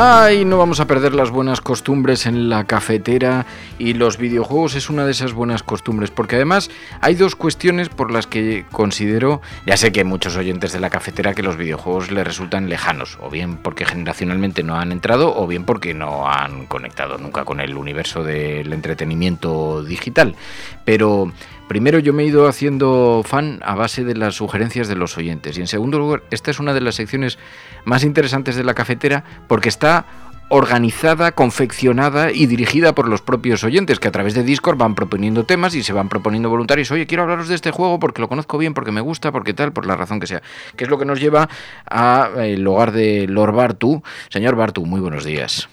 Ay, no vamos a perder las buenas costumbres en la cafetera y los videojuegos es una de esas buenas costumbres, porque además hay dos cuestiones por las que considero, ya sé que hay muchos oyentes de la cafetera que los videojuegos les resultan lejanos, o bien porque generacionalmente no han entrado, o bien porque no han conectado nunca con el universo del entretenimiento digital. Pero Primero yo me he ido haciendo fan a base de las sugerencias de los oyentes y en segundo lugar esta es una de las secciones más interesantes de la cafetera porque está organizada, confeccionada y dirigida por los propios oyentes que a través de Discord van proponiendo temas y se van proponiendo voluntarios. Oye, quiero hablaros de este juego porque lo conozco bien, porque me gusta, porque tal, por la razón que sea. Que es lo que nos lleva al hogar de Lord Bartu. Señor Bartu, muy buenos días.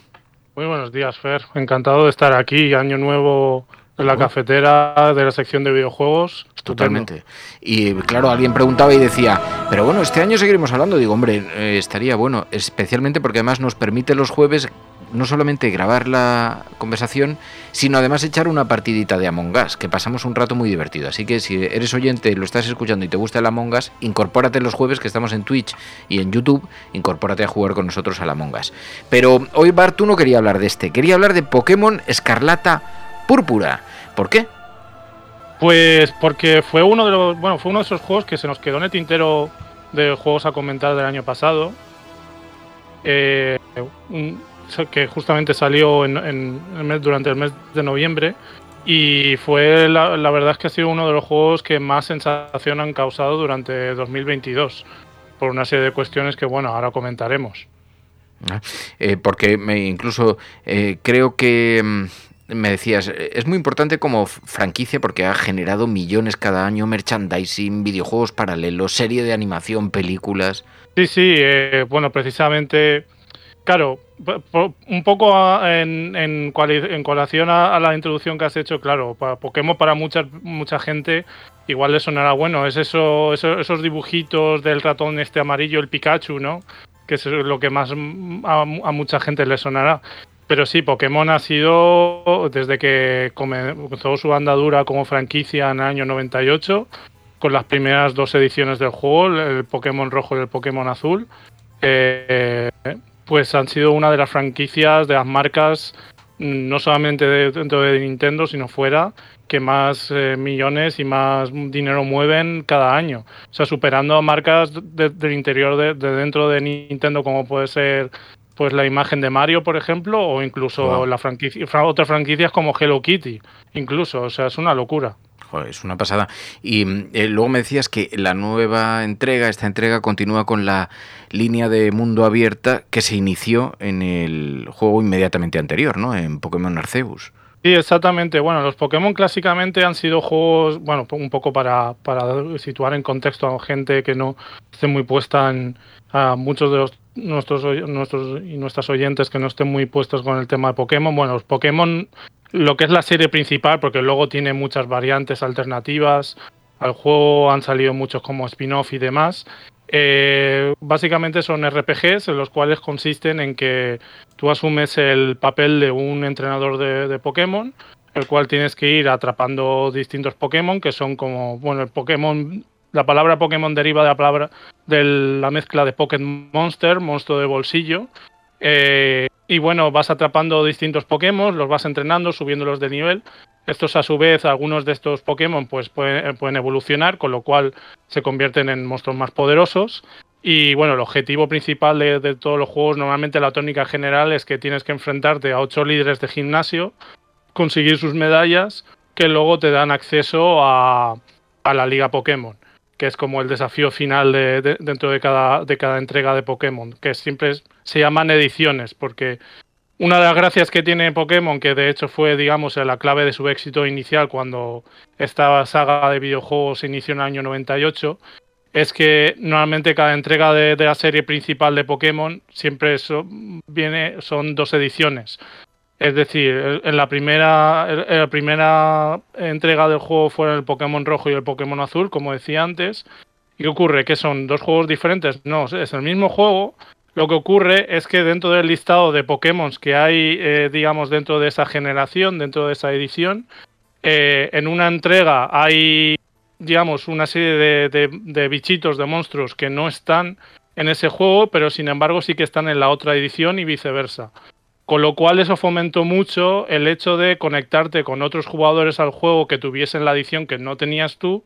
Muy buenos días, Fer. Encantado de estar aquí. Año nuevo en la cafetera de la sección de videojuegos. Totalmente. Y claro, alguien preguntaba y decía, pero bueno, este año seguiremos hablando. Digo, hombre, eh, estaría bueno, especialmente porque además nos permite los jueves no solamente grabar la conversación, sino además echar una partidita de Among Us, que pasamos un rato muy divertido. Así que si eres oyente, lo estás escuchando y te gusta el Among Us, incorpórate los jueves que estamos en Twitch y en YouTube, incorpórate a jugar con nosotros al Among Us. Pero hoy Bart, tú no quería hablar de este, quería hablar de Pokémon Escarlata Púrpura. ¿Por qué? Pues porque fue uno de los, bueno, fue uno de esos juegos que se nos quedó en el tintero de juegos a comentar del año pasado. Eh, que justamente salió en, durante el mes de noviembre. Y fue la, la, verdad es que ha sido uno de los juegos que más sensación han causado durante 2022. Por una serie de cuestiones que, bueno, ahora comentaremos. Ah, eh, porque me incluso eh, creo que mm, me decías, es muy importante como franquicia porque ha generado millones cada año, merchandising, videojuegos paralelos, serie de animación, películas. Sí, sí, eh, bueno, precisamente, claro, un poco en, en, en colación a, la introducción que has hecho, claro, para Pokémon para mucha, mucha gente igual le sonará, bueno, es eso, esos dibujitos del ratón este amarillo, el Pikachu, ¿no? Que es lo que más a, a mucha gente le sonará. Pero sí, Pokémon ha sido, desde que comenzó su andadura como franquicia en el año 98, con las primeras dos ediciones del juego, el Pokémon rojo y el Pokémon azul, eh, pues han sido una de las franquicias, de las marcas, no solamente dentro de Nintendo, sino fuera, que más eh, millones y más dinero mueven cada año. O sea, superando a marcas del interior de, dentro de Nintendo, como puede ser pues la imagen de Mario, por ejemplo, o incluso la franquicia, otras franquicias como Hello Kitty, incluso, o sea, es una locura. Joder, es una pasada. Y eh, luego me decías que la nueva entrega, esta entrega continúa con la línea de mundo abierta que se inició en el juego inmediatamente anterior, ¿no? En Pokémon Arceus. Sí, exactamente. Bueno, los Pokémon clásicamente han sido juegos, bueno, un poco para, para situar en contexto a gente que no esté muy puesta en a muchos de los nuestros, nuestros y nuestras oyentes que no estén muy puestos con el tema de Pokémon. Bueno, los Pokémon, lo que es la serie principal, porque luego tiene muchas variantes alternativas. Al juego han salido muchos como spin-off y demás. Eh, básicamente son RPGs en los cuales consisten en que tú asumes el papel de un entrenador de, de Pokémon, el cual tienes que ir atrapando distintos Pokémon, que son como, bueno, el Pokémon, la palabra Pokémon deriva de la palabra de la mezcla de Pocket Monster, monstruo de bolsillo. Eh, y bueno, vas atrapando distintos Pokémon, los vas entrenando, subiéndolos de nivel. Estos a su vez, algunos de estos Pokémon pues pueden, pueden evolucionar, con lo cual se convierten en monstruos más poderosos. Y bueno, el objetivo principal de, de, todos los juegos, normalmente la tónica general es que tienes que enfrentarte a ocho líderes de gimnasio, conseguir sus medallas, que luego te dan acceso a, a la liga Pokémon, que es como el desafío final de, de, dentro de cada, de cada entrega de Pokémon, que siempre se llaman ediciones, porque una de las gracias que tiene Pokémon, que de hecho fue, digamos, la clave de su éxito inicial cuando esta saga de videojuegos se inició en el año 98, es que normalmente cada entrega de, de la serie principal de Pokémon siempre son, viene, son dos ediciones. Es decir, en la primera, en la primera entrega del juego fueron el Pokémon rojo y el Pokémon azul, como decía antes. ¿Y qué ocurre? ¿Que son dos juegos diferentes? No, es el mismo juego. Lo que ocurre es que dentro del listado de Pokémon que hay, eh, digamos, dentro de esa generación, dentro de esa edición, eh, en una entrega hay digamos, una serie de, bichitos, de monstruos que no están en ese juego, pero sin embargo sí que están en la otra edición y viceversa. Con lo cual eso fomentó mucho el hecho de conectarte con otros jugadores al juego que tuviesen la edición que no tenías tú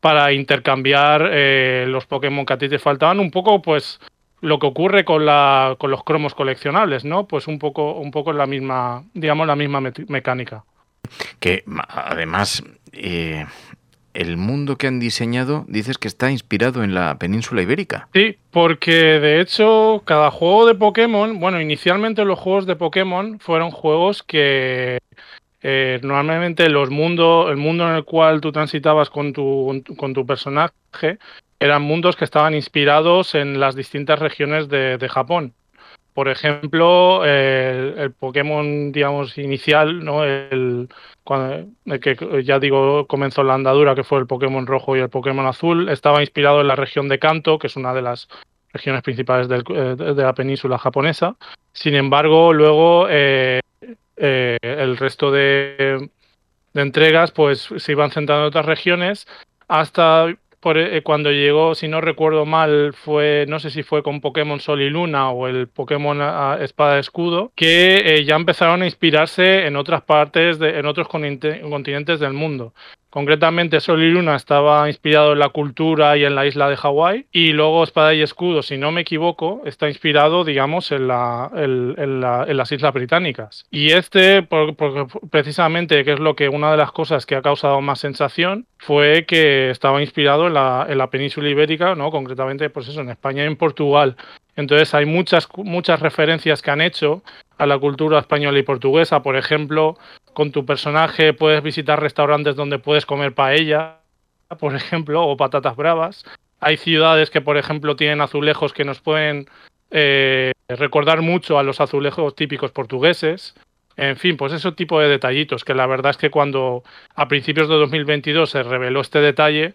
para intercambiar eh, los Pokémon que a ti te faltaban. Un poco, pues, lo que ocurre con, la, con los cromos coleccionables, ¿no? Pues un poco, un poco la misma, digamos, la misma me mecánica. Que además, eh, el mundo que han diseñado dices que está inspirado en la península ibérica. Sí, porque de hecho cada juego de Pokémon, bueno, inicialmente los juegos de Pokémon fueron juegos que eh, normalmente los mundos, el mundo en el cual tú transitabas con tu, con tu personaje eran mundos que estaban inspirados en las distintas regiones de, de Japón por ejemplo, el, Pokémon, digamos, inicial, ¿no? El, que ya digo comenzó la andadura, que fue el Pokémon rojo y el Pokémon azul, estaba inspirado en la región de Kanto, que es una de las regiones principales del, de la península japonesa. Sin embargo, luego eh, eh, el resto de, de entregas pues se iban centrando en otras regiones hasta por, eh, cuando llegó, si no recuerdo mal, fue, no sé si fue con Pokémon Sol y Luna o el Pokémon Espada Escudo, que eh, ya empezaron a inspirarse en otras partes, de, en otros continentes del mundo. Concretamente, Sol y Luna estaba inspirado en la cultura y en la isla de Hawái. Y luego Espada y Escudo, si no me equivoco, está inspirado, digamos, en, la, en, en, la, en las Islas Británicas. Y este, por, precisamente, que es lo que una de las cosas que ha causado más sensación, fue que estaba inspirado en la, en la península ibérica, ¿no? Concretamente, pues eso, en España y en Portugal. Entonces hay muchas, muchas referencias que han hecho a la cultura española y portuguesa. Por ejemplo, con tu personaje puedes visitar restaurantes donde puedes comer paella, por ejemplo, o patatas bravas. Hay ciudades que, por ejemplo, tienen azulejos que nos pueden eh, recordar mucho a los azulejos típicos portugueses. En fin, pues ese tipo de detallitos, que la verdad es que cuando a principios de 2022 se reveló este detalle,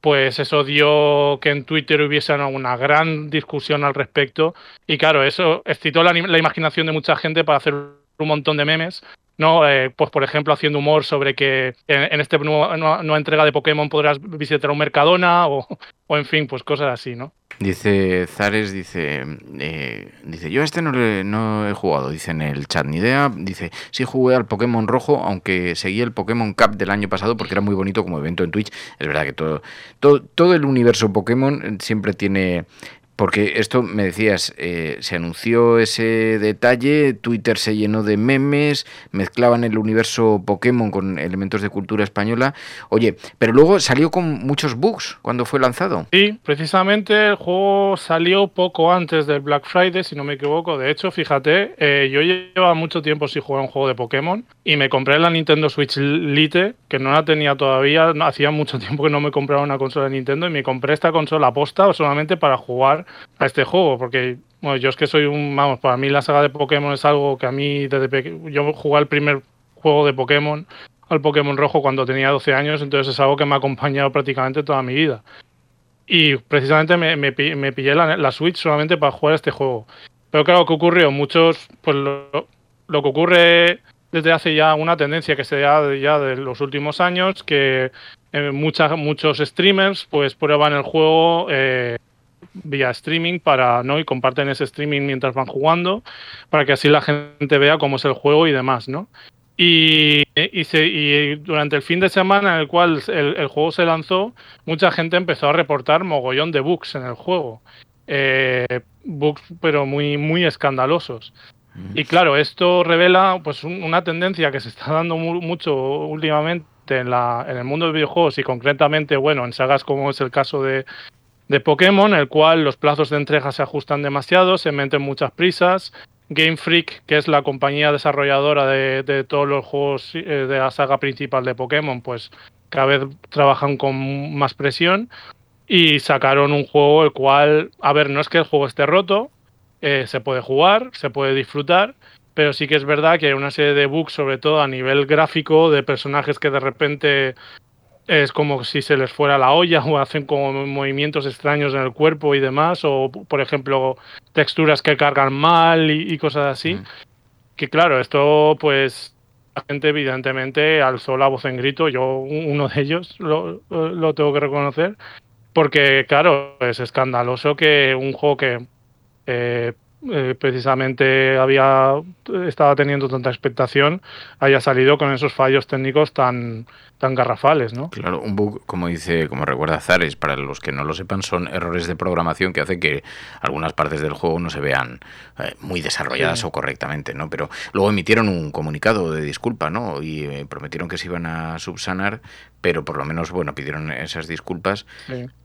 pues eso dio que en Twitter hubiese una gran discusión al respecto. Y claro, eso excitó la, la imaginación de mucha gente para hacer un montón de memes ¿no? Eh, pues por ejemplo haciendo humor sobre que en, en esta nueva, entrega de Pokémon podrás visitar un Mercadona o, o, en fin, pues cosas así, ¿no? Dice Zares, dice, eh, dice yo este no, le, no he jugado, dice en el chat, ni idea, dice, sí jugué al Pokémon rojo, aunque seguí el Pokémon Cup del año pasado porque era muy bonito como evento en Twitch, es verdad que todo, todo, todo el universo Pokémon siempre tiene porque esto me decías, eh, se anunció ese detalle, Twitter se llenó de memes, mezclaban el universo Pokémon con elementos de cultura española. Oye, pero luego salió con muchos bugs cuando fue lanzado. Sí, precisamente el juego salió poco antes del Black Friday, si no me equivoco. De hecho, fíjate, eh, yo llevaba mucho tiempo sin jugar un juego de Pokémon y me compré la Nintendo Switch Lite, que no la tenía todavía, hacía mucho tiempo que no me compraba una consola de Nintendo y me compré esta consola aposta solamente para jugar a este juego, porque bueno, yo es que soy un, vamos, para mí la saga de Pokémon es algo que a mí desde pequeño, yo jugué el primer juego de Pokémon, al Pokémon rojo cuando tenía 12 años, entonces es algo que me ha acompañado prácticamente toda mi vida. Y precisamente me, me, pillé la, la, Switch solamente para jugar este juego. Pero claro, ¿qué ocurrió? Muchos, pues lo, lo que ocurre desde hace ya una tendencia que se da ya de los últimos años, que eh, muchos streamers pues prueban el juego eh, vía streaming para no y comparten ese streaming mientras van jugando para que así la gente vea cómo es el juego y demás, ¿no? Y, y, durante el fin de semana en el cual el, juego se lanzó, mucha gente empezó a reportar mogollón de bugs en el juego. Eh, bugs pero muy, muy escandalosos. Y claro, esto revela pues una tendencia que se está dando mucho últimamente en, la, en el mundo de videojuegos y concretamente, bueno, en sagas como es el caso de, de Pokémon, el cual los plazos de entrega se ajustan demasiado, se meten muchas prisas. Game Freak, que es la compañía desarrolladora de, todos los juegos eh, de la saga principal de Pokémon, pues cada vez trabajan con más presión y sacaron un juego el cual, a ver, no es que el juego esté roto, eh, se puede jugar, se puede disfrutar, pero sí que es verdad que hay una serie de bugs, sobre todo a nivel gráfico, de personajes que de repente es como si se les fuera la olla o hacen como movimientos extraños en el cuerpo y demás, o por ejemplo texturas que cargan mal y, cosas así. Que claro, esto pues la gente evidentemente alzó la voz en grito, yo uno de ellos lo, lo tengo que reconocer, porque claro, es escandaloso que un juego que eh, eh, precisamente había estaba teniendo tanta expectación haya salido con esos fallos técnicos tan tan garrafales, ¿no? Claro, un bug, como dice, como recuerda Zares, para los que no lo sepan, son errores de programación que hacen que algunas partes del juego no se vean eh, muy desarrolladas o correctamente, ¿no? Pero luego emitieron un comunicado de disculpa, ¿no? Y eh, prometieron que se iban a subsanar, pero por lo menos, bueno, pidieron esas disculpas.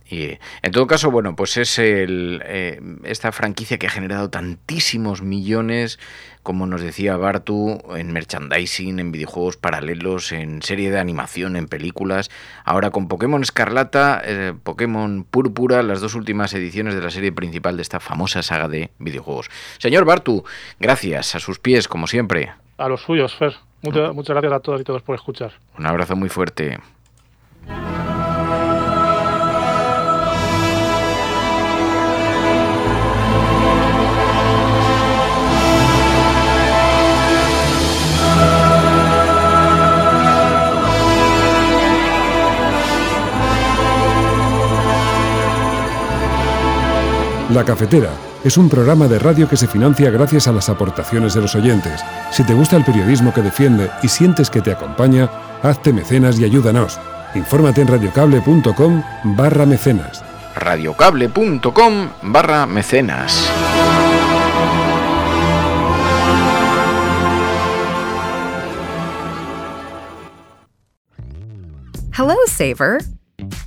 Y en todo caso, bueno, pues es el, eh, esta franquicia que ha generado tantísimos millones, como nos decía Bartu, en merchandising, en videojuegos paralelos, en serie de animación, en películas. Ahora con Pokémon Escarlata, eh, Pokémon Púrpura, las dos últimas ediciones de la serie principal de esta famosa saga de videojuegos. Señor Bartu, gracias a sus pies, como siempre. A los suyos, Fer. muchas gracias a todos y todos por escuchar. Un abrazo muy fuerte. La Cafetera es un programa de radio que se financia gracias a las aportaciones de los oyentes. Si te gusta el periodismo que defiende y sientes que te acompaña, hazte mecenas y ayúdanos. Infórmate en radiocable.com barra mecenas. radiocable.com barra mecenas. Hello, Saver.